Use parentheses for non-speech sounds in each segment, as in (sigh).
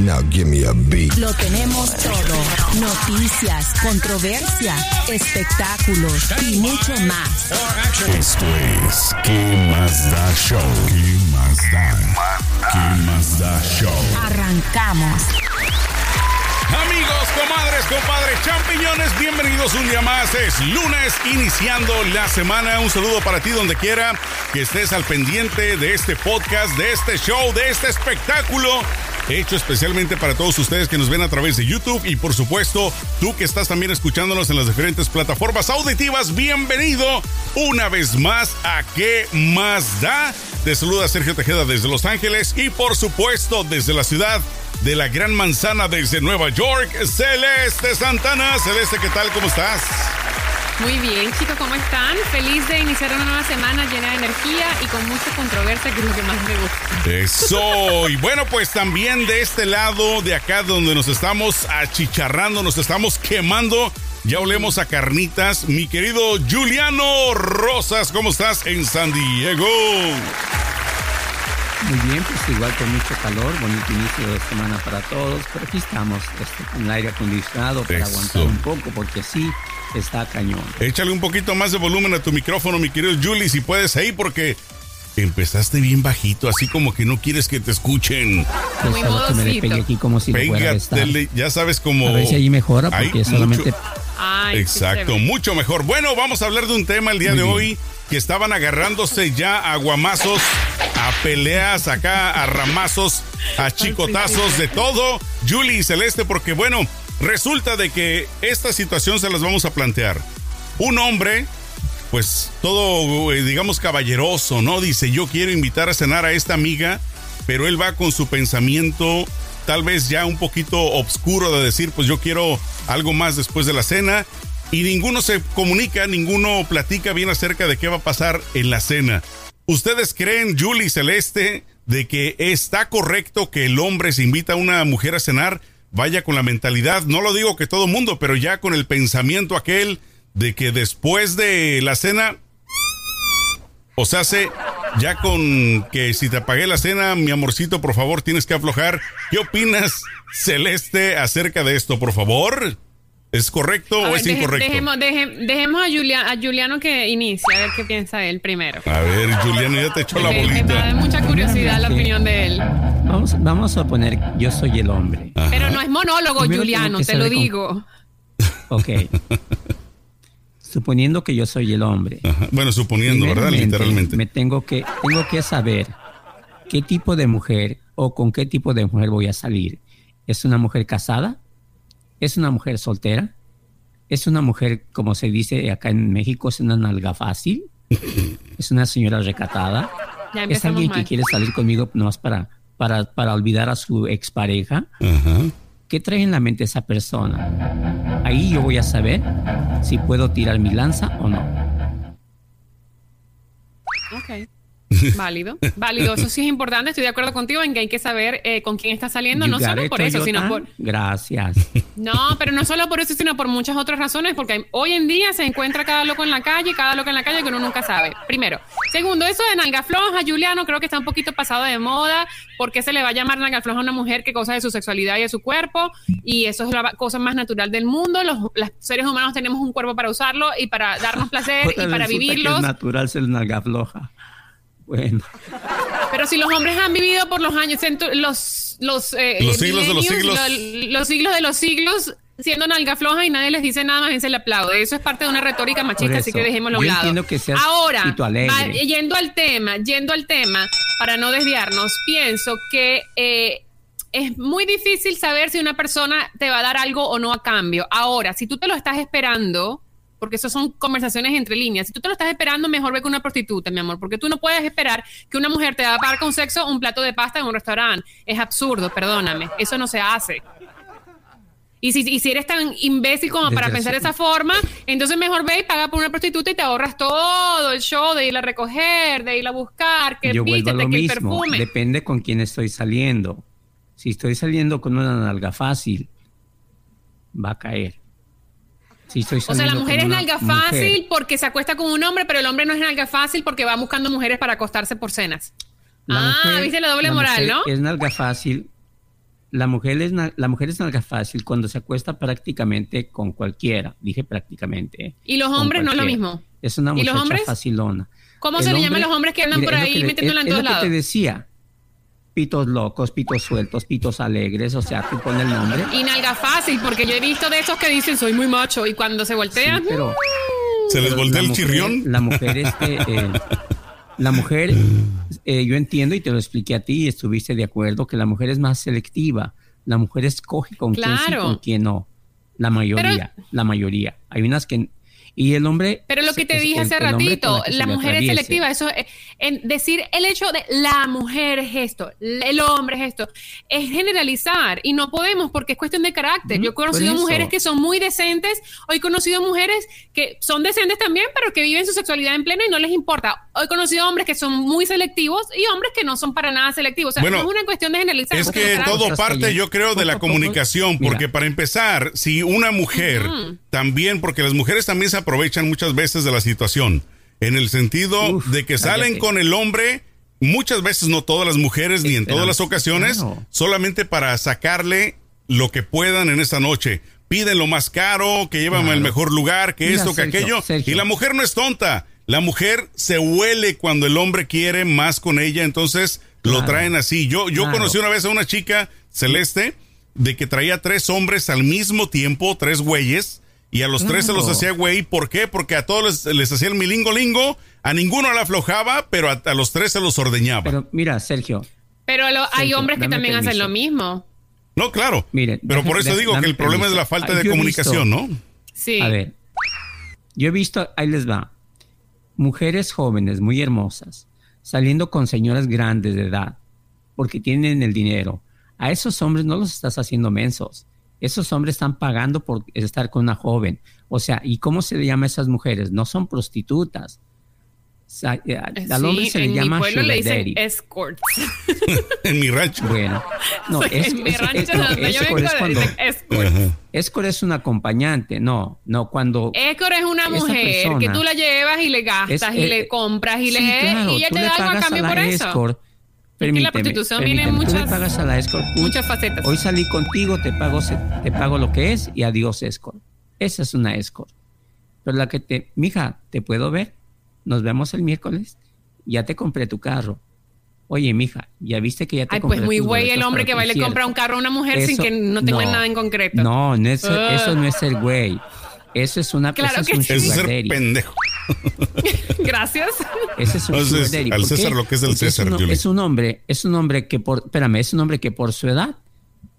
Now give me a beat. Lo tenemos todo. Noticias, controversia, espectáculos y mucho más. Esto es ¿Qué más da show? ¿Qué más da? ¿Qué más da show? Arrancamos. Amigos, comadres, compadres, champiñones, bienvenidos un día más. Es lunes, iniciando la semana. Un saludo para ti donde quiera que estés al pendiente de este podcast, de este show, de este espectáculo hecho especialmente para todos ustedes que nos ven a través de YouTube y por supuesto tú que estás también escuchándonos en las diferentes plataformas auditivas, bienvenido una vez más a ¿Qué más da? Te saluda Sergio Tejeda desde Los Ángeles y por supuesto desde la ciudad de la Gran Manzana desde Nueva York, Celeste Santana. Celeste, ¿qué tal? ¿Cómo estás? Muy bien, chicos, ¿cómo están? Feliz de iniciar una nueva semana llena de energía y con mucha controversia, que es lo que más me gusta. Eso, y bueno, pues también de este lado, de acá donde nos estamos achicharrando, nos estamos quemando, ya olemos a carnitas. Mi querido Juliano Rosas, ¿cómo estás en San Diego? Muy bien, pues igual con mucho calor, bonito inicio de semana para todos, pero aquí estamos este, con el aire acondicionado para aguantar un poco, porque sí, está cañón. Échale un poquito más de volumen a tu micrófono, mi querido Julie, si puedes ahí, porque empezaste bien bajito, así como que no quieres que te escuchen. Muy que me le pegue aquí como si Pégatele, ya sabes cómo... A ver si ahí mejora, porque solamente... Exacto, mucho mejor. Bueno, vamos a hablar de un tema el día de hoy que estaban agarrándose ya a guamazos, a peleas acá, a ramazos, a chicotazos, de todo. Julie y Celeste, porque bueno, Resulta de que esta situación se las vamos a plantear. Un hombre, pues todo, eh, digamos, caballeroso, ¿no? Dice, yo quiero invitar a cenar a esta amiga, pero él va con su pensamiento tal vez ya un poquito oscuro de decir, pues yo quiero algo más después de la cena. Y ninguno se comunica, ninguno platica bien acerca de qué va a pasar en la cena. ¿Ustedes creen, Julie Celeste, de que está correcto que el hombre se invita a una mujer a cenar? Vaya con la mentalidad, no lo digo que todo mundo, pero ya con el pensamiento aquel de que después de la cena, o sea, hace ya con que si te apagué la cena, mi amorcito, por favor, tienes que aflojar. ¿Qué opinas, Celeste, acerca de esto, por favor? ¿Es correcto o es incorrecto? Dejemos, dejemos a, a, Juliano que inicie, a ver qué piensa él primero. A ver, Juliano, ya te echó la bolita. Me da mucha curiosidad la opinión de él. Vamos, vamos a poner, yo soy el hombre. Pero no es monólogo, Juliano, te lo digo. (laughs) Ok. suponiendo que yo soy el hombre. Bueno, suponiendo, ¿verdad? Literalmente. Me tengo que, tengo que saber qué tipo de mujer o con qué tipo de mujer voy a salir. ¿Es una mujer casada? Es una mujer soltera, es una mujer, como se dice acá en México, es una nalga fácil, es una señora recatada, es alguien que quiere salir conmigo nomás para, para, para olvidar a su expareja. ¿Qué trae en la mente esa persona? Ahí yo voy a saber si puedo tirar mi lanza o no. Ok. Válido, válido. Eso sí es importante. Estoy de acuerdo contigo en que hay que saber eh, con quién está saliendo, no solo por eso, sino por. Gracias. No, pero no solo por eso, sino por muchas otras razones, porque hoy en día se encuentra cada loco en la calle, cada loco en la calle que uno nunca sabe. Primero. Segundo, eso de nalga floja, Juliano, creo que está un poquito pasado de moda. porque se le va a llamar nalga floja a una mujer que cosa de su sexualidad y de su cuerpo? Y eso es la cosa más natural del mundo. Los, seres humanos tenemos un cuerpo para usarlo y para darnos placer (laughs) y para vivirlo. Es natural ser nalga floja. Bueno. Pero si los hombres han vivido por los años, los, los, eh, los siglos de los siglos. Los, siglos de los siglos siendo nalga floja y nadie les dice nada, más bien se le aplaude. Eso es parte de una retórica machista, así que dejémoslo a un lado. Que Ahora, yendo al tema, yendo al tema, para no desviarnos, pienso que eh, es muy difícil saber si una persona te va a dar algo o no a cambio. Ahora, si tú te lo estás esperando, porque eso son conversaciones entre líneas. Si tú te lo estás esperando, mejor ve con una prostituta, mi amor, porque tú no puedes esperar que una mujer te va a pagar con sexo un plato de pasta en un restaurante. Es absurdo, perdóname, eso no se hace. Y si, y si eres tan imbécil como para Desde pensar de esa forma, entonces mejor ve y paga por una prostituta y te ahorras todo el show de ir a recoger, de ir a buscar, que Yo vuelvo a vístete, lo que el perfume. Depende con quién estoy saliendo. Si estoy saliendo con una nalga fácil, va a caer. Si estoy O sea, la mujer es nalga mujer- fácil porque se acuesta con un hombre, pero el hombre no es nalga fácil porque va buscando mujeres para acostarse por cenas. La ah, mujer- viste la doble moral, mujer ¿no? Es nalga fácil. La mujer, es la mujer es nalga fácil cuando se acuesta prácticamente con cualquiera. Dije prácticamente. ¿eh? Y los hombres no es lo mismo. Es una ¿Y los hombres? facilona. ¿Cómo El se le llama a los hombres que andan Mira, por ahí metiéndola en es- todos es lo que lados? te decía. Pitos locos, pitos sueltos, pitos alegres. O sea, tú pones el nombre. Y nalga fácil, porque yo he visto de esos que dicen soy muy macho y cuando se Sí, voltean, pero Se les voltea el mujer- chirrión. La mujer, este, eh, (laughs) la mujer, eh, yo entiendo y te lo expliqué a ti y estuviste de acuerdo que la mujer es más selectiva. La mujer escoge con quién sí con quién no. La mayoría, la mayoría. Hay unas que... Y el hombre... Pero lo que te dije hace ratito, la mujer es selectiva, eso es, en decir el hecho de la mujer es esto, el hombre es esto, es generalizar y no podemos porque es cuestión de carácter. Yo he conocido mujeres que son muy decentes, o he conocido mujeres que son decentes también, pero que viven su sexualidad en pleno y no les importa. He conocido hombres que son muy selectivos y hombres que no son para nada selectivos. O sea, Bueno, no es una cuestión de generalizar. Es que todo parte, yo creo, de la comunicación, Mira. porque para empezar, si una mujer también, porque las mujeres también se aprovechan muchas veces de la situación, en el sentido Uf, de que salen con el hombre, muchas veces no todas las mujeres ni en todas las ocasiones, claro. solamente para sacarle lo que puedan en esta noche. Piden lo más caro, que llevan Claro. al mejor lugar, que Mira, esto, que Sergio, aquello. Sergio. Y la mujer no es tonta. La mujer se huele cuando el hombre quiere más con ella, entonces lo traen así. Yo, yo conocí una vez a una chica celeste de que traía tres hombres al mismo tiempo, tres güeyes, y a los tres se los hacía güey. ¿Por qué? Porque a todos les, les hacía el milingo lingo, a ninguno le aflojaba, pero a, a los tres se los ordeñaba. Pero mira, Sergio, Pero lo- hay Sergio, hombres que también hacen lo mismo. no, claro. Miren, pero por eso digo que el problema es la falta de comunicación, visto- ¿no? Sí. A ver, yo he visto, ahí les va, mujeres jóvenes muy hermosas saliendo con señoras grandes de edad porque tienen el dinero. A esos hombres no los estás haciendo mensos. Esos hombres están pagando por estar con una joven. O sea, ¿y cómo se le llama a esas mujeres? No son prostitutas. O sea, eh, al hombre Sí, se le en llama mi le dicen escorts. (laughs) en mi rancho. Bueno, no, Sí, es, en mi rancho es- no, donde yo escort vengo es cuando. Ajá. escort es un acompañante. No, no, cuando Escort es una mujer que tú la llevas y le gastas Es- y eh, le compras y Sí, le claro, y ella te da algo a cambio por eso. Que la Permíteme, prostitución viene en permíteme, tú le muchas- pagas a la escort. muchas facetas. Hoy salí contigo, te pago, te pago lo que es y adiós escort. Esa es una escort. Pero la que te, mija, ¿te puedo ver? Nos vemos el miércoles. Ya te compré tu carro. Oye, mija, ya viste que ya te Ay, compré pues muy güey el hombre que el va y le compra un carro a una mujer sin Eso- que no tenga nada en concreto. No, no es- Ah. eso no es ser güey. Eso es una Claro eso es un sí. Eso es ser pendejo. Gracias. Ese es un Entonces, sugar daddy. al. César lo que es del Porque César, Es un, es un hombre, es un hombre que por, espérame, es un hombre que por su edad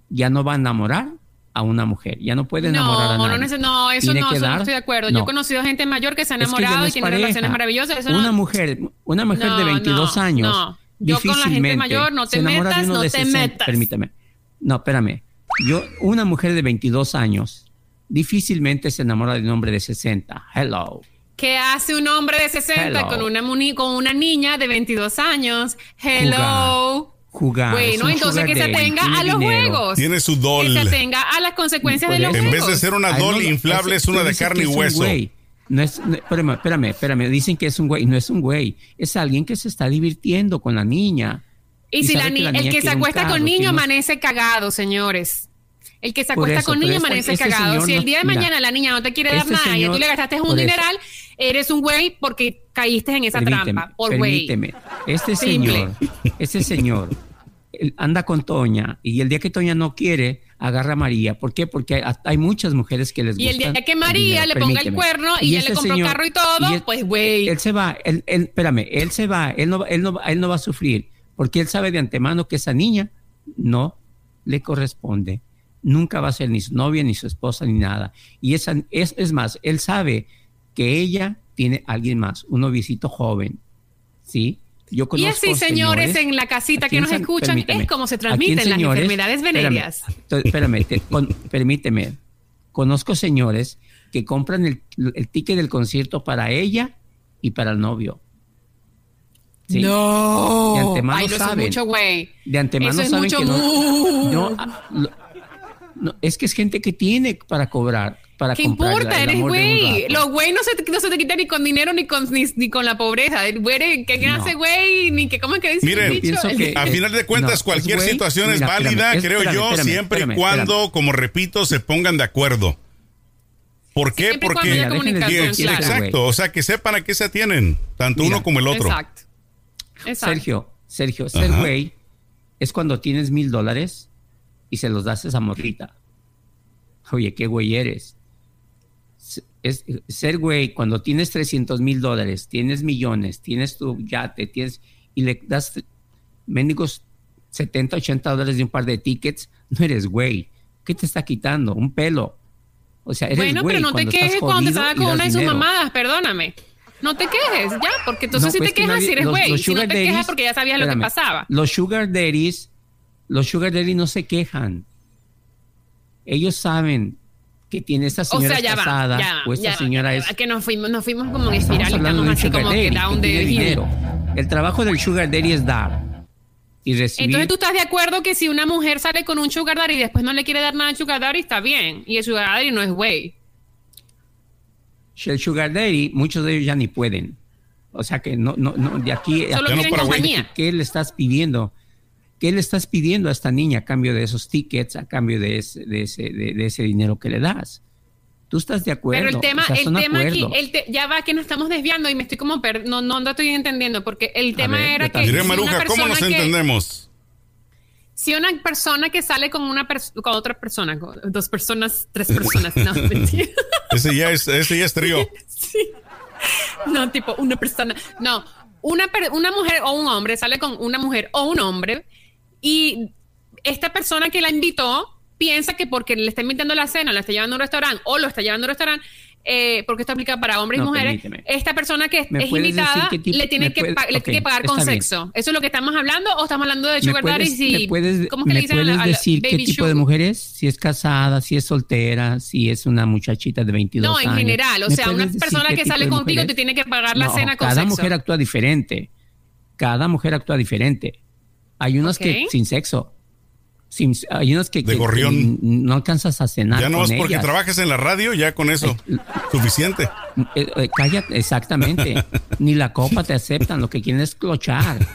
ya no va a enamorar a una mujer, ya no puede enamorar a No, nadie. no, no, eso Tiene no, que eso no dar- estoy de acuerdo. no. Yo he conocido gente mayor que se ha Es que enamorado no y es tiene pareja. relaciones maravillosas. Eso una no- mujer, una mujer de No, 22 no, años, no. Yo con la gente difícilmente mayor, no te se enamora de metas, no te 60. metas. Permítame. No, espérame. Yo, una mujer de 22 años difícilmente se enamora de un hombre de 60. Hello. ¿Qué hace un hombre de 60 Hello. con una, muni- con una niña de 22 años? Hello. Jugar. Bueno, entonces que se atenga a los dinero. juegos. Tiene su doll. Que se atenga a las consecuencias de los. En juegos. vez de ser una doll no, inflable, es una de carne y es un hueso. güey. No es, no- espérame, espérame, espérame. Dicen que es un güey. No es un güey. Es alguien que se está divirtiendo con la niña. Y, Y si la que ni- la el niña que se acuesta carro, con niño amanece cagado, señores. El que se acuesta eso, con niño amanece cagado. señor Si el día de mira, mañana la niña no te quiere dar este nada y tú le gastaste un dineral, eres un güey porque caíste en esa Permíteme, trampa. Por güey. permíteme. Este Simple. señor, este señor anda con Toña y el día que Toña no quiere, agarra a María. ¿Por qué? Porque hay, hay muchas mujeres que les Y el gusta. día que María le ponga el cuerno y ya le compró carro y todo, pues, güey. Él se va, él, él- espérame, él se va, él no, va- él, no, él no va a sufrir, porque él sabe de antemano que esa niña no le corresponde. Nunca va a ser ni su novia, ni su esposa, ni nada. Y esa, es, es más, él sabe que ella tiene a alguien más, un noviecito joven, ¿sí? Yo Y conozco así, señores, en la casita que nos escuchan, es como se en transmiten las señores- enfermedades venéreas. Espérame, te- con- permíteme. Conozco señores que compran el, el ticket del concierto para ella y para el novio. Sí. No. De antemano Ay, no, eso es saben. mucho, güey. De antemano Eso es saben mucho que no, no, ah, no, es que es gente que tiene para cobrar, para ¿Qué comprar importa? el Eres güey. Los güey no se, te- no se te quitan ni con dinero ni con, ni, ni con la pobreza. El güey que güey, ni que, ¿cómo es que dice? Miren, el Yo pienso dicho? que- A final de cuentas, No, cualquier güey. situación es Mira, válida, creo espérame, yo, espérame, siempre espérame, y cuando, espérame. como repito, se pongan de acuerdo. ¿Por qué? Siempre Porque Mira, comunicación, claro. exacto. o sea, que sepan a qué se atienen, tanto Mira, uno como el otro. Exacto. Exacto. Sergio, Sergio, ser güey es cuando tienes mil dólares y se los das a esa morrita. Oye, qué güey eres. Es, ser güey cuando tienes 300 mil dólares, tienes millones, tienes tu yate, tienes y le das mendigos 70, 80 dólares de un par de tickets, no eres güey. ¿Qué te está quitando? Un pelo. O sea, eres Bueno, güey pero no te quejes cuando te salga con una de sus dinero. mamadas, perdóname. No te quejes, ya, porque entonces No, si pues te que quejas, nadie- si eres los- güey. los Si no te quejas daddies- porque ya sabías lo que espérame, pasaba. Los sugar daddies, los sugar daddies no se quejan. Ellos saben que tiene esta O señora sea, ya va, ya o esta ya señora es que nos fuimos, nos fuimos como en espiral estamos de un así sugar como que daddy down que de dinero. El trabajo del sugar daddy es dar y recibir. Entonces tú estás de acuerdo que si una mujer sale con un sugar daddy y después no le quiere dar nada al sugar daddy, está bien. Y el sugar daddy no es güey. el sugar daddy, muchos de ellos ya ni pueden. O sea que no, no, no, de aquí Solo a- quieren ¿qué- compañía. ¿Qué le estás pidiendo? ¿Qué le estás pidiendo a esta niña a cambio de esos tickets, a cambio de ese, de ese, de, de ese dinero que le das? Tú estás de acuerdo. Pero el tema, o sea, el tema aquí, el te- ya va que nos estamos desviando y me estoy como per- no, no, no estoy entendiendo porque el tema ver, era que. Diré si una Maruja, ¿cómo nos persona que- entendemos? si una persona que sale con una pers- con otra persona, con dos personas, tres personas, no. (laughs) Ese ya es, ese ya es trío. (laughs) no, tipo una persona, no, una per- una mujer o un hombre sale con una mujer o un hombre y esta persona que la invitó piensa que porque le está invitando a la cena, la está llevando a un restaurante o lo está llevando a un restaurante, eh, porque esto aplica para hombres y No, mujeres, permíteme. esta persona que ¿Me es invitada tipo- le tiene que, puede- pa- le ok, tiene que pagar con bien. sexo. ¿Eso es lo que estamos hablando o estamos hablando de ¿Me sugar daddy? Si, puedes- ¿Cómo que le dicen a la- puedes a la decir qué tipo de mujer es? Si es casada, si es soltera, si es una muchachita de 22 No, años. en general. O ¿Me sea, una persona que sale contigo te tiene que pagar la No, cena con cada sexo. mujer actúa diferente. Cada mujer actúa diferente. Hay unas que sin sexo. Sin- hay unas que, De que- gorrión. que no alcanzas a cenar. Ya no con es porque ellas. trabajes en la radio, ya con eso. Suficiente. Eh, eh, calla, exactamente. (laughs) Ni la copa te aceptan, lo que quieren es clochar.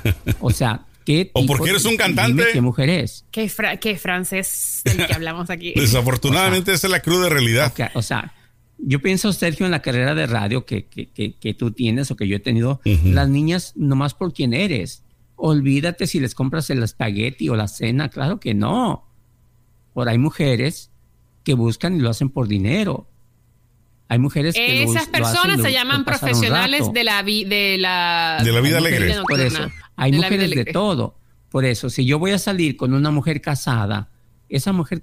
O sea, ¿qué O porque de- eres un dime cantante. ¿Qué mujer es? ¿Qué, fra- qué francés del que hablamos aquí? (laughs) Desafortunadamente, esa es la cruda realidad. O sea, yo pienso, Sergio, en la carrera de radio que, que, que, que tú tienes o que yo he tenido, las niñas nomás por quién eres. Olvídate si les compras el espagueti o la cena, claro que no. Por hay mujeres que buscan y lo hacen por dinero. Hay mujeres que lo- Esas lo personas hacen se llaman profesionales de la, vi- de la De la vida alegre. Por eso, hay de mujeres de todo. Por eso, si yo voy a salir con una mujer casada, esa mujer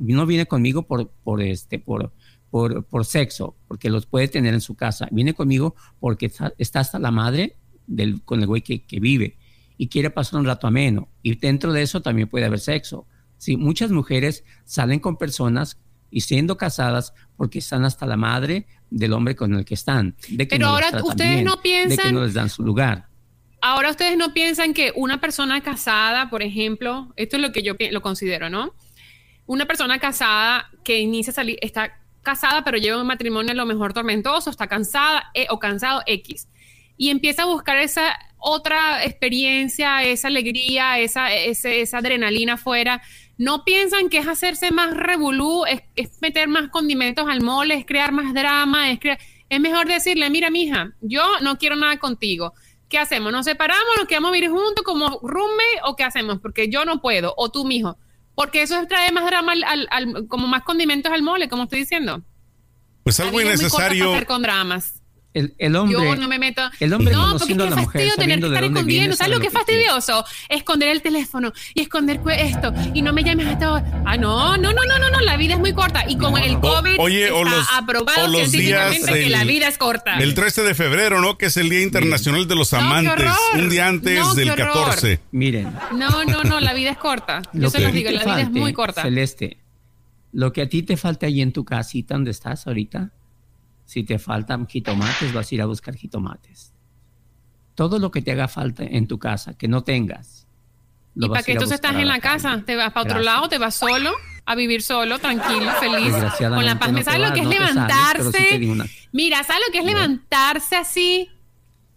no viene conmigo por, por este, por, por, por sexo, porque los puede tener en su casa. Viene conmigo porque está, está hasta la madre del, con el güey que, que vive y quiere pasar un rato ameno. Y dentro de eso también puede haber sexo. Sí, muchas mujeres salen con personas y siendo casadas porque están hasta la madre del hombre con el que están. De que Pero no ahora ustedes bien, no de que piensan- no les dan su lugar. Ahora ustedes no piensan que una persona casada, por ejemplo, esto es lo que yo lo considero, ¿no? Una persona casada que inicia a salir, está casada pero lleva un matrimonio a lo mejor tormentoso, está cansada eh, o cansado X y empieza a buscar esa otra experiencia, esa alegría, esa, ese- esa adrenalina afuera. ¿No piensan que es hacerse más revolú, es, es meter más condimentos al mole, es crear más drama, es crear... Es mejor decirle, mira, mija, yo no quiero nada contigo. ¿Qué hacemos? ¿Nos separamos? ¿Nos quedamos a vivir juntos como roommate? ¿O qué hacemos? Porque yo no puedo, o tú, mijo. Porque eso trae más drama, al, al- al- como más condimentos al mole, como estoy diciendo. Pues algo innecesario. con dramas. El, el hombre. Yo no me meto. El hombre no, porque es que fastidio tener que estar escondiendo. ¿Sabes lo que es fastidioso? Esconder el teléfono y esconder esto. Y no me llames hasta ahora. Ah, no, no, no, no, no, no. La vida es muy corta. Y con el COVID oye, está o los- aprobado o los científicamente días que la vida es corta. El 13 de febrero, ¿no? Que es el Día Internacional de los No, Amantes. horror. un día antes No, del horror. 14. Miren, No, no, no. La vida es corta. (laughs) Yo lo se los digo. La vida es falte, muy corta. Celeste, lo que a ti te falta ahí en tu casita donde estás ahorita, si te faltan jitomates, vas a ir a buscar jitomates. Todo lo que te haga falta en tu casa, que no tengas. lo ¿Y vas para qué entonces estás en la calle. casa? ¿Te vas para otro Gracias. lado? ¿Te vas solo? A vivir solo, tranquilo, feliz, con la paz. no ¿Me te sabes lo que es no te sales, pero sí levantarse? una- Mira, ¿sabes lo que es levantarse así?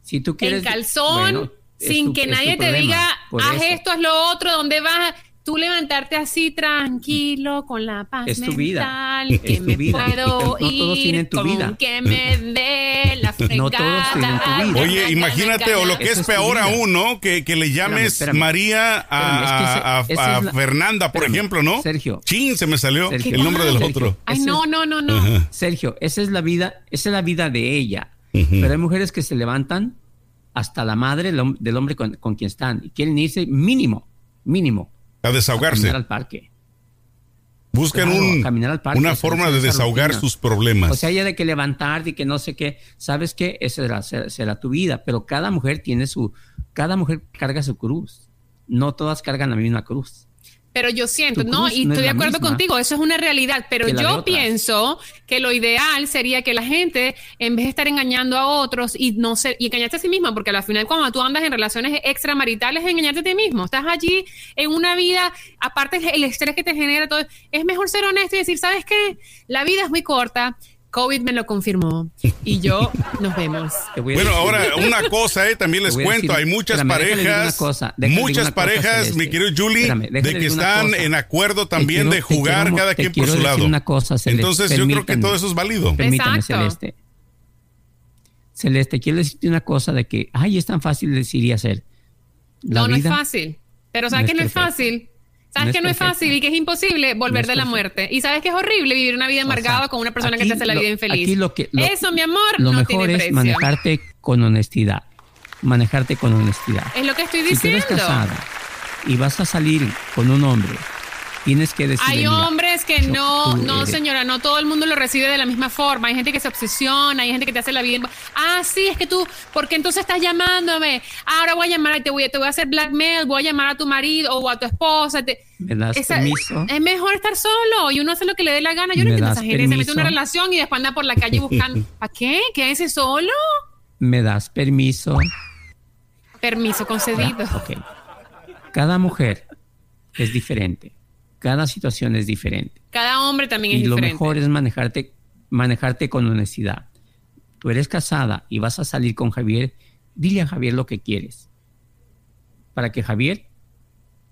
Si tú quieres, en calzón, bueno, sin tu- que nadie te problema, diga, haz eso. esto, haz lo otro, ¿dónde vas? Tú levantarte así tranquilo, con la paz Es tu vida. mental, Es que tu me vida. puedo No todos ir, tienen tu con vida. que me dé la fregada. (laughs) No todos tienen tu vida. Oye, imagínate, o lo que es peor aún, ¿no? Que, que le llames espérame. María a, Espérame, es que ese- a- la- Fernanda, por espérame, ejemplo, ¿no? Sergio. Chin, se me salió Sergio. el nombre del Sergio. otro. Ay, no, no, no, no. Ajá. Sergio, esa es la vida, esa es la vida de ella. Pero hay mujeres que se levantan hasta la madre del hombre con, con quien están y quieren irse mínimo, mínimo, A a desahogarse. caminar al parque. Buscan Claro, un- caminar al parque, una forma de esa desahogar rutina. sus problemas. O sea, ya de que levantarte y que no sé qué, sabes que esa será, será, será tu vida, pero cada mujer tiene su, cada mujer carga su cruz. No todas cargan la misma cruz. Pero yo siento, no, y no es estoy de acuerdo contigo, eso es una realidad, pero yo pienso que lo ideal sería que la gente, en vez de estar engañando a otros y no ser, y engañarte a sí misma, porque al final cuando tú andas en relaciones extramaritales es engañarte a ti mismo, estás allí en una vida, aparte el estrés que te genera todo, es mejor ser honesto y decir, ¿sabes qué? La vida es muy corta, COVID me lo confirmó y yo nos vemos. (laughs) Bueno, decir- ahora una cosa, eh, también les cuento, decir- hay muchas espérame, parejas, cosa, muchas parejas, mi querido Julie, Espérame, de que están cosa. en acuerdo también quiero- de jugar quiero- cada quien por su lado. una cosa, Celeste, Entonces yo creo que todo eso es válido. Permítame, Exacto. Celeste. Celeste, quiero decirte una cosa de que, ay, es tan fácil decir y hacer. La no, no es fácil. Pero no ¿sabes es que no es fácil? ¿Sabes que no es fácil y que es imposible volver es de la muerte? ¿Y sabes que es horrible vivir una vida O sea, amargada con una persona que te hace la lo- vida infeliz? aquí lo que- lo- Eso, mi amor, Lo no mejor tiene es precio. manejarte con honestidad. Manejarte con honestidad. Es lo que estoy Si tú eres diciendo. casada y vas a salir con un hombre, tienes que decir. Hay hombres que no, no señora, no todo el mundo lo recibe de la misma forma. Hay gente que se obsesiona, hay gente que te hace la vida. Ah, sí, es que tú, ¿por qué entonces estás llamándome? Ahora voy a llamar, te voy, a- te voy a hacer blackmail, voy a llamar a tu marido o a tu esposa. te- ¿Me das Esa- permiso? Es mejor estar solo y uno hace lo que le dé la gana. Yo no ¿Me entiendo a esa gente. Se mete en una relación y después anda por la calle buscando. (laughs) ¿Para qué? ¿Quédese solo? ¿Me das permiso? Permiso concedido. Ok. Cada mujer es diferente. Cada situación es diferente. Cada hombre también es y lo diferente. mejor es manejarte, manejarte con honestidad. Tú eres casada y vas a salir con Javier, dile a Javier lo que quieres. Para que Javier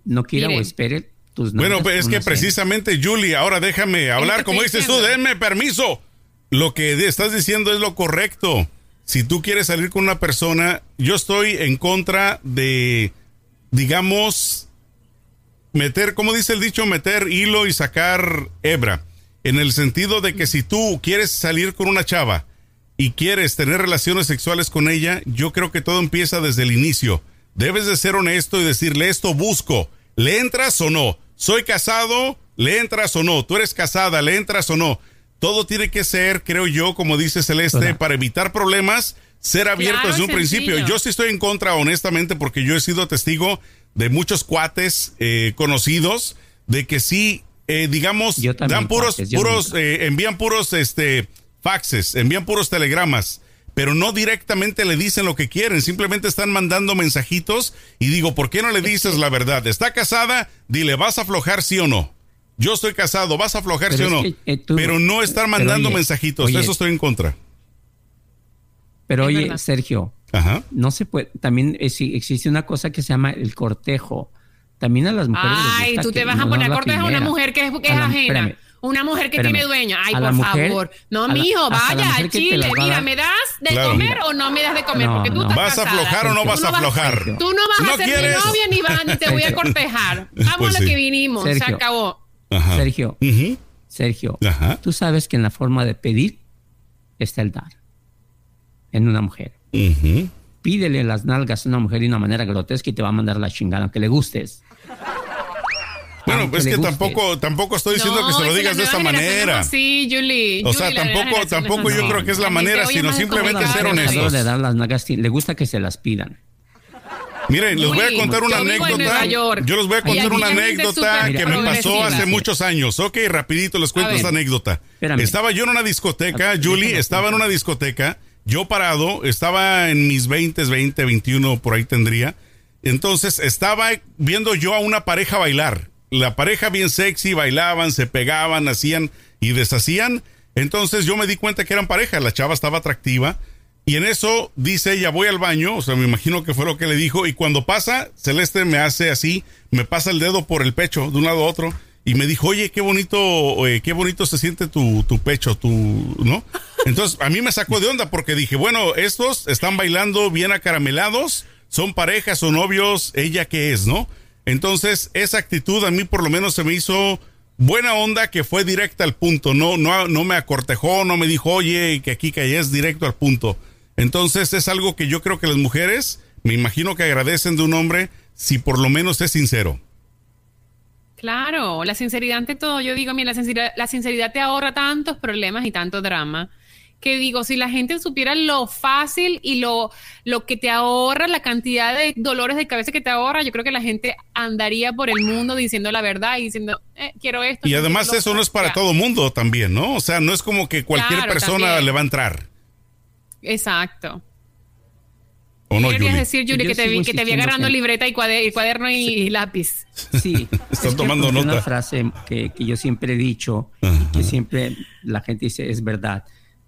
no quiera Miren. o espere tus Bueno, pues es que cena. precisamente, Julie, ahora déjame hablar. Como dices tú, denme permiso. Lo que estás diciendo es lo correcto. Si tú quieres salir con una persona, yo estoy en contra de, digamos, meter, como dice el dicho, meter hilo y sacar hebra. En el sentido de que si tú quieres salir con una chava y quieres tener relaciones sexuales con ella, yo creo que todo empieza desde el inicio. Debes de ser honesto y decirle esto busco. ¿Le entras o no? Soy casado, ¿le entras o no? Tú eres casada, ¿le entras o no? Todo tiene que ser, creo yo, como dice Celeste, Hola. para evitar problemas, ser abierto Claro, desde un principio. Yo sí estoy en contra, honestamente, porque yo he sido testigo de muchos cuates eh, conocidos de que sí, eh, digamos, dan puros, cuates, puros, eh, envían puros, este, faxes, envían puros telegramas, pero no directamente le dicen lo que quieren, simplemente están mandando mensajitos y digo, ¿por qué no le dices la verdad? ¿Está casada? Dile, ¿vas a aflojar sí o no? Yo estoy casado, ¿vas a aflojar Pero sí o no? que, eh, tú- pero no estar pero mandando oye, mensajitos, oye. eso estoy en contra. Pero oye. Sergio, Ajá. no se puede, también es- existe una cosa que se llama el cortejo. También a las mujeres les Ay, gusta tú te que vas a poner la cortes a una mujer que es, que A es la- ajena. espérame, una mujer que espérame. tiene dueña. Ay, A la por mujer- favor. No, la- mijo, la vaya al que Chile. Mira, dar- ¿me das de Claro. comer o no me das de comer? No, Porque tú no. estás ¿Vas a aflojar o no Tú vas a aflojar? Sergio. Tú no vas ¿No a ser quieres? mi novia ni, vas, ni te voy a cortejar. (laughs) Vamos Pues a lo sí. que vinimos. Se Sergio. acabó. Ajá. Sergio, en una mujer. Pídele las nalgas a una mujer de una manera grotesca y te va a mandar la chingada, aunque le gustes. Bueno, Aunque es le que tampoco, tampoco estoy diciendo No, que se lo es digas de generación manera. es así, Julie. O sea, Julie, tampoco, tampoco es yo creo que es la manera, es sino simplemente ser honestos. De dar las nalgas, le gusta que se las pidan. Miren, les voy a contar una anécdota. Yo les voy a contar una es anécdota que me pasó hace muchos años. Ok, rapidito les cuento esta anécdota. Espérame. Estaba yo en una discoteca, Julie, estaba en una discoteca, yo parado, estaba en mis 20, 20, 21, por ahí tendría. Entonces estaba viendo yo a una pareja bailar. La pareja bien sexy, bailaban, se pegaban, hacían y deshacían. Entonces yo me di cuenta que eran pareja, la chava estaba atractiva. Y en eso dice ella, voy al baño, o sea, me imagino que fue lo que le dijo. Y cuando pasa, Celeste me hace así, me pasa el dedo por el pecho, de un lado a otro. Y me dijo, oye, qué bonito, eh, qué bonito se siente tu, tu pecho, tu, ¿no? Entonces, a mí me sacó de onda porque dije, bueno, estos están bailando bien acaramelados, son parejas o novios, ella qué es, ¿no? Entonces, esa actitud a mí por lo menos se me hizo buena onda que fue directa al punto, no, no, no me acortejó, no me dijo, oye, que aquí que es directo al punto. Entonces, es algo que yo creo que las mujeres, me imagino que agradecen de un hombre si por lo menos es sincero. Claro, la sinceridad ante todo. Yo digo, mira, la sinceridad, la sinceridad te ahorra tantos problemas y tanto drama. Que digo, si la gente supiera lo fácil y lo, lo que te ahorra, la cantidad de dolores de cabeza que te ahorra, yo creo que la gente andaría por el mundo diciendo la verdad y diciendo, eh, quiero esto. Y además eso no es para todo mundo también, ¿no? O sea, no es como que cualquier Claro, persona también. le va a entrar. Exacto. ¿O no, ¿Qué querías Julie? decir, Julie? Yo Que te, vi, que te vi agarrando que- libreta y cuaderno, y, cuaderno y, y lápiz. Sí, (laughs) Están es tomando nota. Una frase que, que yo siempre he dicho y que siempre la gente dice es verdad.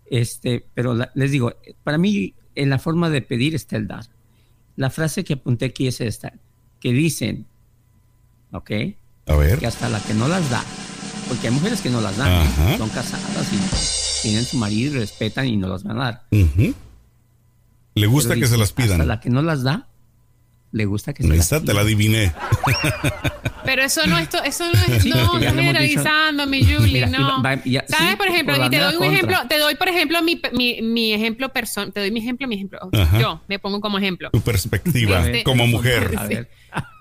Este, pero la- les digo, para mí en la forma de pedir está el dar. La frase que apunté aquí es esta, que dicen, ¿ok? A ver. Que hasta la que no las da, porque hay mujeres que no las dan, Ajá. son casadas y tienen su marido y respetan y no las van a dar. Ujú. Le gusta Pero que se las pidan. Hasta la que no las da, le gusta que se está, te la adiviné. Pero eso no es, eso no (laughs) es, Sí, no, dicho. generalizando, mi Julie, Mira, no. va- ya- ¿Sabes, sí, por ejemplo? y te doy un contra. ejemplo, te doy, por ejemplo, mi, mi, mi ejemplo personal, te doy mi ejemplo, mi ejemplo. Ajá. Yo me pongo como ejemplo. Tu perspectiva Este- como mujer. A ver. (laughs)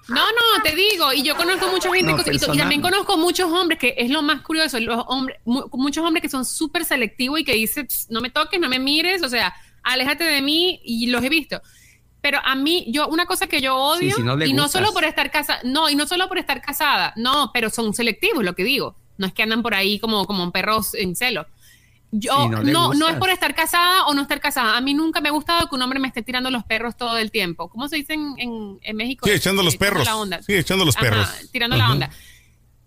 No, no, te digo, y yo conozco mucha gente No, y y, también conozco muchos hombres, que es lo más curioso, los hombres, mu- muchos hombres que son súper selectivos y que dicen, "Pss, no me toques, no me mires, o sea, aléjate de mí, y los he visto. Pero a mí, yo, una cosa que yo odio, si no le y no gustas. solo por estar casada, no, y no solo por estar casada, no, pero son selectivos, lo que digo. No es que andan por ahí como, como perros en celo. Yo, Si no no, es por estar casada o no estar casada. A mí nunca me ha gustado que un hombre me esté tirando los perros todo el tiempo. ¿Cómo se dice en, en, en México? Sí, echando los Tirando perros. la onda. Sí, echando los Ajá, perros. tirando la onda.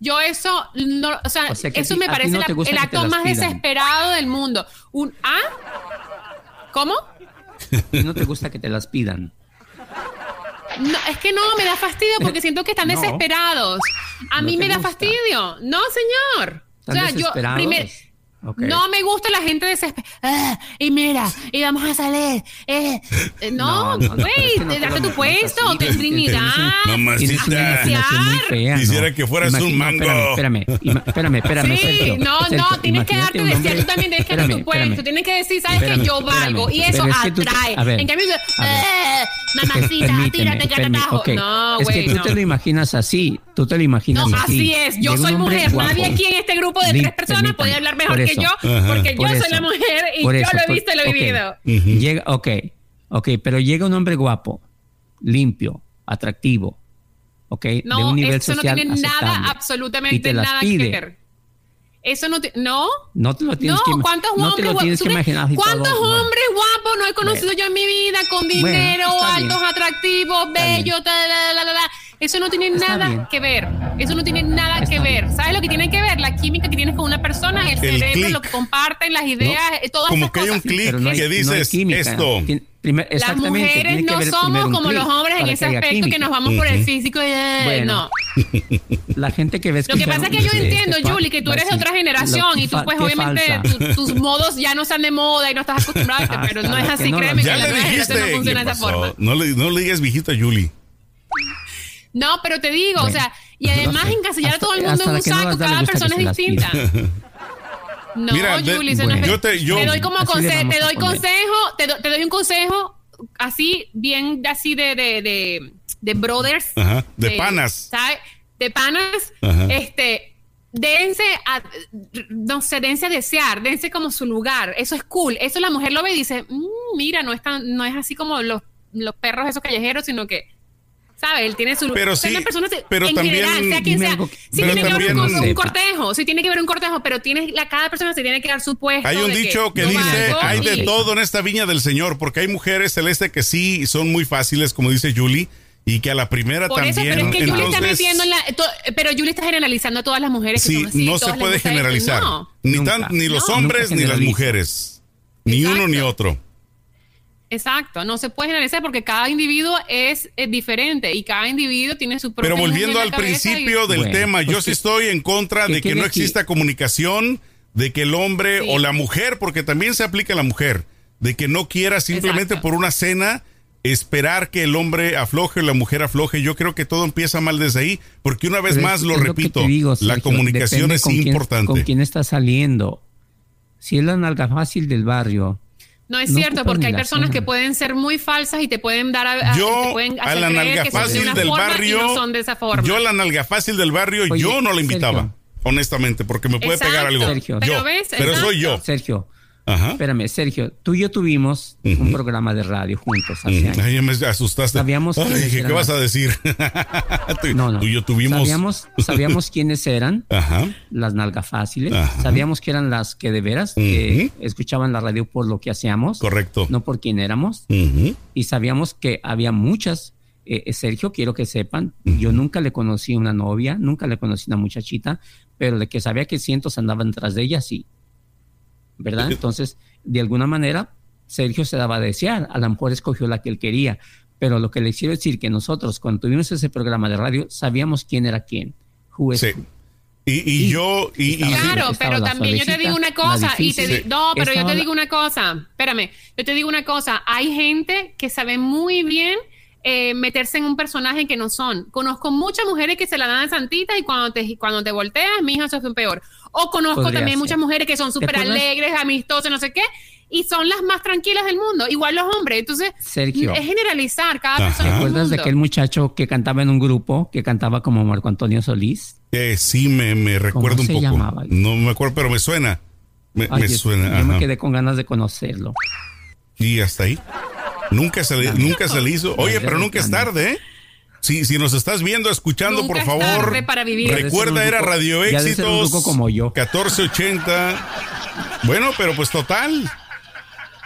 Yo eso, no, o sea, O sea, eso me parece no la- el acto más pidan. desesperado del mundo. Un, ¿Ah? ¿Cómo? Y (laughs) no te gusta que te las pidan. No, es que no, me da fastidio porque siento que están No. desesperados. A mí me da gusta. fastidio. No, señor. ¿Están o sea, yo desesperados? No me gusta la gente desesperada. y mira, y vamos a salir. Eh, eh, No, no, no, no, güey, que no date te tu puesto, así, ten dignidad. Mamacita. ¿no? Quisiera que fueras un Imagina- mango. Espérame, espérame, espérame, espérame, Sí, Sergio, no, Sergio, no, tienes que darte un decir, tú también tienes que dar tu puesto, espérame. tienes que decir, sabes que Espérame, yo valgo y eso es que atrae. a ver, en cambio, a ver. eh, mamacita, tírate carajo. No, es que güey, tú no. te lo imaginas así, tú te lo imaginas No, así. así es. Yo un soy mujer. Nadie aquí en este grupo de tres personas puede hablar mejor por que eso. yo, Ajá. porque Por yo soy la mujer y Por yo eso, lo he por- visto y lo he ok. vivido. Llega, ok, ok, pero llega un hombre guapo, limpio, atractivo, ok, de No, un nivel eso no tiene nada, aceptable, absolutamente te nada pide. que ver. Eso no, te- no. No te lo tienes no, que ¿cuántos no te hombres lo guapos? tienes que ¿Tú crees- imaginar todo, ¿Cuántos no. hombres guapos no he conocido Bueno. yo en mi vida con Bueno, dinero, bien. altos, atractivos, bien. bellos, ta, la, la, la? Eso no tiene Está nada bien. que ver. Eso no tiene nada Está que ver. ¿Sabes lo que tiene que ver? La química que tienes con una persona, el, cerebro, clic. lo que comparten, las ideas, eh, todas Como esas que hay un cosas. clic no que no dices química. esto. Primer- Las exactamente, mujeres tiene que no somos como los hombres en ese aspecto que nos vamos por el físico y eh, Bueno, no. (laughs) La gente que ves Lo que pasa es que yo entiendo, Julie, que tú eres de otra generación y tú pues obviamente tu- tus modos ya no están de moda y no estás acostumbrado, a esto, (laughs) Ah, pero no es que así, no, créeme, Ya que la le dijiste. no funciona ¿Qué de esa forma. No le, no le digas viejito a Julie. No, pero te digo, o Bueno, sea, y no además sé. encasillar a todo el mundo en un no saco, cada persona es distinta. (laughs) No, Mira, de- Julie, eso no es- yo te- yo- te doy como Así le conse- vamos te doy consejo, te, do- te doy un consejo así, bien así de, de, de, de brothers. Ajá, de panas. ¿sabes? De panas, Ajá. este, dense a, no sé, dense a desear, dense como su lugar. Eso es cool. Eso la mujer lo ve y dice, "Mm, mira, no es tan, no es así como los, los perros esos callejeros, sino que, ¿sabes? Él tiene su lugar. Pero O sea, sí, una persona se- pero en también- general, sea quien sea, algo que- sí tiene que haber un, cortejo, sí tiene que haber un cortejo, pero tienes, la, cada persona se tiene que dar su puesto. Hay un dicho que dice, hay de todo en esta viña del Señor, porque hay mujeres celeste que sí son muy fáciles, como dice Julie, y que a la primera Por eso, también. pero es que Julie está entonces, metiendo en la. to- pero Julie está generalizando a todas las mujeres que Sí, son así. no se puede generalizar. No. Ni, Nunca. tan, ni los No. hombres ni las mujeres. Ni Exacto. uno ni otro. Exacto, no se puede generalizar porque cada individuo es, eh, diferente y cada individuo tiene su propio. Pero volviendo en al y- principio del Bueno, tema, yo pues sí estoy en contra de que no aquí. exista comunicación, de que el hombre Sí. o la mujer, porque también se aplica a la mujer, de que no quiera simplemente Exacto. por una cena esperar que el hombre afloje o la mujer afloje. Yo creo que todo empieza mal desde ahí, porque una vez Pero más es- lo repito, digo, la Sergio, comunicación es con quién- importante. con quién está saliendo. Si es la nalga fácil del barrio, No es No cierto, porque hay personas que pueden ser muy falsas y te pueden dar a, Yo te pueden a hacer la creer nalga que son de fácil una del forma y barrio, no son de esa forma. yo a la nalga fácil del barrio, Oye, yo no la invitaba, Sergio. honestamente, porque me puede Exacto. pegar algo. Sergio. Yo, Pero ves, pero soy yo. Sergio, Ajá. espérame, Sergio, tú y yo tuvimos un programa de radio juntos hace Mm, años. Ay, me asustaste. Sabíamos Ay, quiénes ¿qué, eran vas a decir? (laughs) tú, No, no. tú y yo tuvimos. Sabíamos, sabíamos (laughs) quiénes eran Ajá. las nalgas fáciles. Ajá. Sabíamos que eran las que de veras que escuchaban la radio por lo que hacíamos, Correcto. no por quién éramos. Y sabíamos que había muchas. Eh, eh, Sergio, quiero que sepan, yo nunca le conocí una novia, nunca le conocí una muchachita, pero de que sabía que cientos andaban tras de ella, sí. ¿Verdad? Entonces, de alguna manera, Sergio se daba a desear. A lo mejor escogió la que él quería. Pero lo que le quiero decir que nosotros, cuando tuvimos ese programa de radio, sabíamos quién era quién. Who is Sí. who. Y, y Y yo, y, Claro, pero también yo te digo una cosa y te di- no, pero yo te digo una cosa, espérame, yo te digo una cosa, hay gente que sabe muy bien eh, meterse en un personaje que no son. Conozco muchas mujeres que se la dan de santitas y cuando te cuando te volteas, mi hija, eso es peor. O conozco Podría también ser. muchas mujeres que son súper alegres, amistosas, no sé qué, y son las más tranquilas del mundo, igual los hombres. Entonces, Sergio. es generalizar, cada Ajá. persona. ¿Te acuerdas de aquel muchacho que cantaba en un grupo, que cantaba como Marco Antonio Solís? eh, sí me, me recuerdo un se poco. llamaba? No me acuerdo, pero me suena. Me, Ay, me es- suena. Yo me quedé con ganas de conocerlo. Y hasta ahí. Nunca se le, nunca se le hizo. Oye, pero nunca es tarde, ¿eh? Si, si nos estás viendo, escuchando, Nunca por es favor. tarde para vivir. Recuerda, un era Radio un Éxitos. ruco como yo. 1480. Bueno, pero pues total.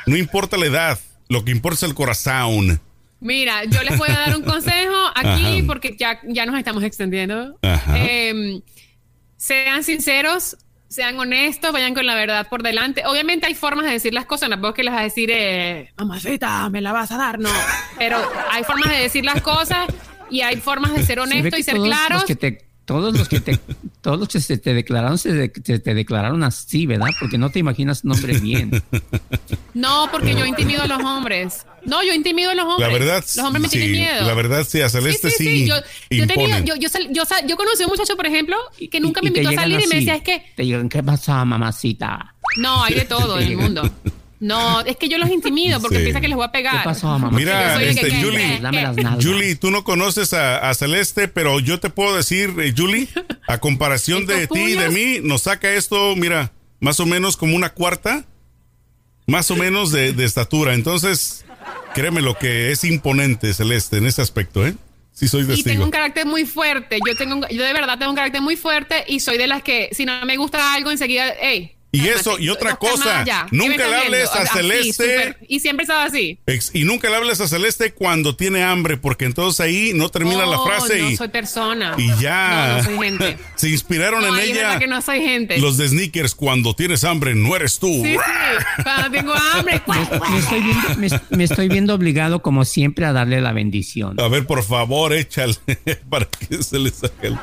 No importa la edad. Lo que importa es el corazón. Mira, yo les voy a dar un (laughs) consejo aquí Ajá. porque ya, ya nos estamos extendiendo. Ajá. Eh, sean sinceros, sean honestos, vayan con la verdad por delante. Obviamente hay formas de decir las cosas, no puedo que les vas a decir, eh, mamacita, me la vas a dar, no. Pero hay formas de decir las cosas y hay formas de ser Se honesto que y ser todos los claros. que te- todos los que te, (laughs) todos los que se te declararon, se, de- se te declararon así, ¿verdad? Porque no te imaginas nombre bien. No, porque yo intimido a los hombres. No, yo intimido a los hombres. La verdad, Los hombres me sí, tienen miedo. La verdad, sí, a Celeste sí, Yo, yo, he tenido- imponen. yo, yo, sal- yo, sal- yo conocí a un muchacho, por ejemplo, que nunca Y- me invitó a salir y me decía, es que Te digan, ¿qué pasa, mamacita? no, hay de todo en el mundo. (laughs) No, es que yo los intimido porque Sí. piensa que les voy a pegar. ¿Qué pasó, mamá? Mira, este, que- Julie, que- Dame las nalgas. Julie, tú no conoces a, a Celeste, pero yo te puedo decir, eh, Julie, a comparación (laughs) de ¿Estos ti y de mí, nos saca esto, mira, más o menos como una cuarta, más o menos de, de estatura. Entonces, créeme lo que es imponente Celeste en ese aspecto, ¿eh? Sí, soy Y tengo testigo. un carácter muy fuerte. Yo tengo, un- yo de verdad tengo un carácter muy fuerte y soy de las que si no me gusta algo enseguida, hey. Y cálmate, eso, y otra cosa, ya. ¿Qué nunca me le hables viendo? a Así, Celeste. y siempre estaba así. Ex- y nunca le hables a Celeste cuando tiene hambre, porque entonces ahí no termina la Oh, frase no y, soy persona. y ya. No, no soy gente. (laughs) Se inspiraron No, en ella que no soy gente. los de Sneakers, cuando tienes hambre no eres tú. Sí, sí. Cuando tengo hambre. (laughs) Me estoy, viendo, me, me estoy viendo obligado, como siempre, a darle la bendición. A ver, por favor, échale (laughs) para que se le saque el...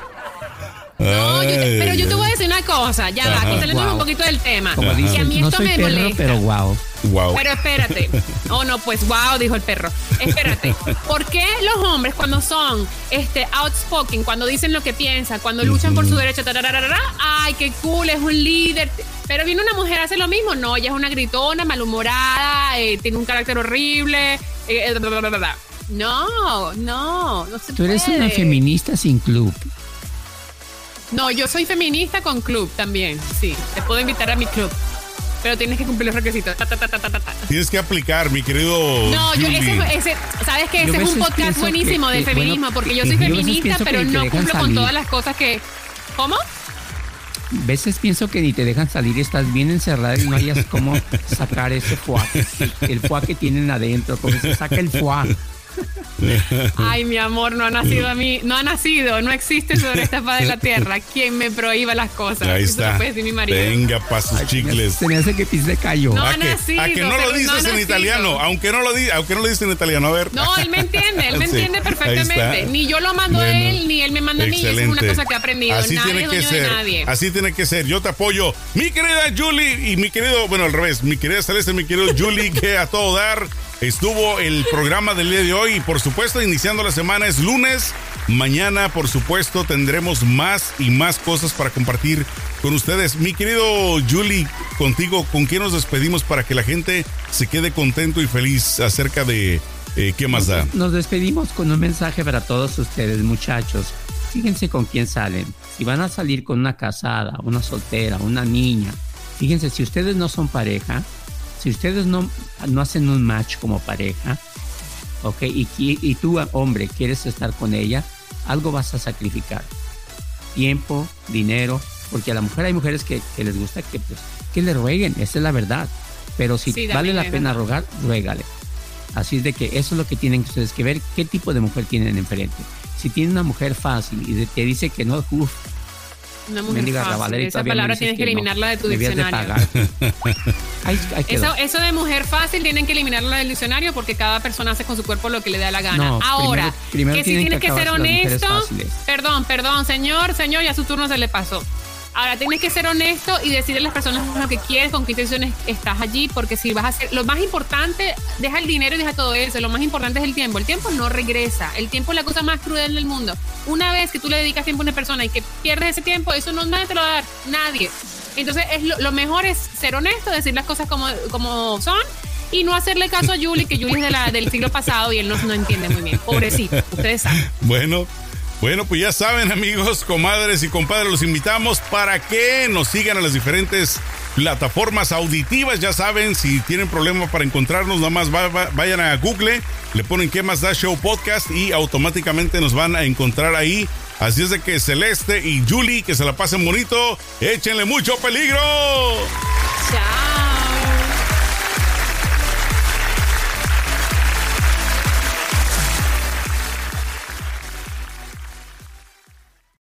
No, yo te- pero yo te voy a decir una cosa, ya va, saliendo Wow. un poquito del tema. Como Ajá. Que a mí no esto soy me perro, molesta. pero wow. Wow. Pero espérate. (laughs) Oh, no, pues wow, dijo el perro. Espérate. ¿Por qué los hombres cuando son este outspoken, cuando dicen lo que piensan, cuando luchan por su derecho, ay, qué cool, es un líder? Pero viene una mujer hace lo mismo, no, ella es una gritona, malhumorada, eh, tiene un carácter horrible, eh, eh, bla, bla, bla, bla. No, no, no se Tú eres puede. una feminista sin club. No, yo soy feminista con club también, sí. Te puedo invitar a mi club. Pero tienes que cumplir los requisitos. Ta, ta, ta, ta, ta, ta. Tienes que aplicar, mi querido. No, yo ese, ese, sabes que ese a es un podcast buenísimo que- de que, feminismo, bueno, porque yo soy yo a feminista, pero no cumplo con todas las cosas que. ¿Cómo? veces pienso que ni te dejan salir y estás bien encerrada y no hayas cómo sacar ese foie, el foie que tienen adentro, como se saca el foie. (laughs) Ay, mi amor, no ha nacido a mí, no ha nacido, no existe sobre esta faz de la tierra quien me prohíba las cosas. Ahí Eso lo está. puede decir mi marido. Venga, pa' sus chicles. Se me hace que pise cayó. No, a, ha que, nacido, a que no lo no dices en nacido. italiano, aunque no lo di, aunque no lo dices en italiano, a ver. No, él me entiende, él me (laughs) Sí, entiende perfectamente. Ni yo lo mando a él, ni él me manda a mí. Es una cosa que he aprendido. Así nadie tiene es que ser. de nadie. Así tiene que ser. Yo te apoyo. Mi querida Julie y mi querido, bueno, al revés, mi querida Celeste, mi querido Julie, que a todo dar estuvo el programa del día de hoy. Y por supuesto, iniciando la semana es lunes. Mañana, por supuesto, tendremos más y más cosas para compartir con ustedes. Mi querido Julie, contigo, ¿con qué nos despedimos para que la gente se quede contento y feliz acerca de eh, qué más da? Nos despedimos con un mensaje para todos ustedes, muchachos. Fíjense con quién salen. Si van a salir con una casada, una soltera, una niña, fíjense, si ustedes no son pareja, si ustedes no, no hacen un match como pareja, ok, y, tú, hombre, quieres estar con ella, algo vas a sacrificar. Tiempo, dinero, porque a la mujer hay mujeres que, que les gusta que, pues, que le rueguen, esa es la verdad. Pero si Sí, vale la pena rogar, ruégale. Así es de que eso es lo que tienen ustedes que ver, qué tipo de mujer tienen enfrente. Si tienen una mujer fácil y te dice que no, uff, Una mujer mendiga fácil. rabalera y Esa palabra tienes que no. eliminarla de tu Debías de diccionario. pagar. Ahí- ahí quedó. Eso, eso de mujer fácil tienen que eliminarlo del diccionario porque cada persona hace con su cuerpo lo que le da la gana. No, Ahora, primero- primero que si tienes que que, ser honesto, perdón, perdón, señor, señor, ya su turno se le pasó. Ahora tienes que ser honesto y decirle a las personas lo que quieres, con qué intenciones estás allí, porque si vas a hacer, lo más importante, deja el dinero y deja todo eso, lo más importante es el tiempo. El tiempo no regresa, el tiempo es la cosa más cruel del mundo. Una vez que tú le dedicas tiempo a una persona y que pierdes ese tiempo, eso no nadie te lo va a dar, nadie. Entonces es lo, mejor es ser honesto, decir las cosas como, como son y no hacerle caso a Julie, que Julie es de la, del siglo pasado y él no, no entiende muy bien. Pobrecito, ustedes saben. Bueno, bueno, pues ya saben, (laughs) amigos, comadres y compadres, los invitamos para que nos sigan a las diferentes plataformas auditivas. Ya saben, si tienen problemas para encontrarnos, nada más va- va- vayan a Google, le ponen qué más da Show Podcast y automáticamente nos van a encontrar ahí. Así es de que Celeste y Julie, que se la pasen bonito, échenle mucho peligro. Chao.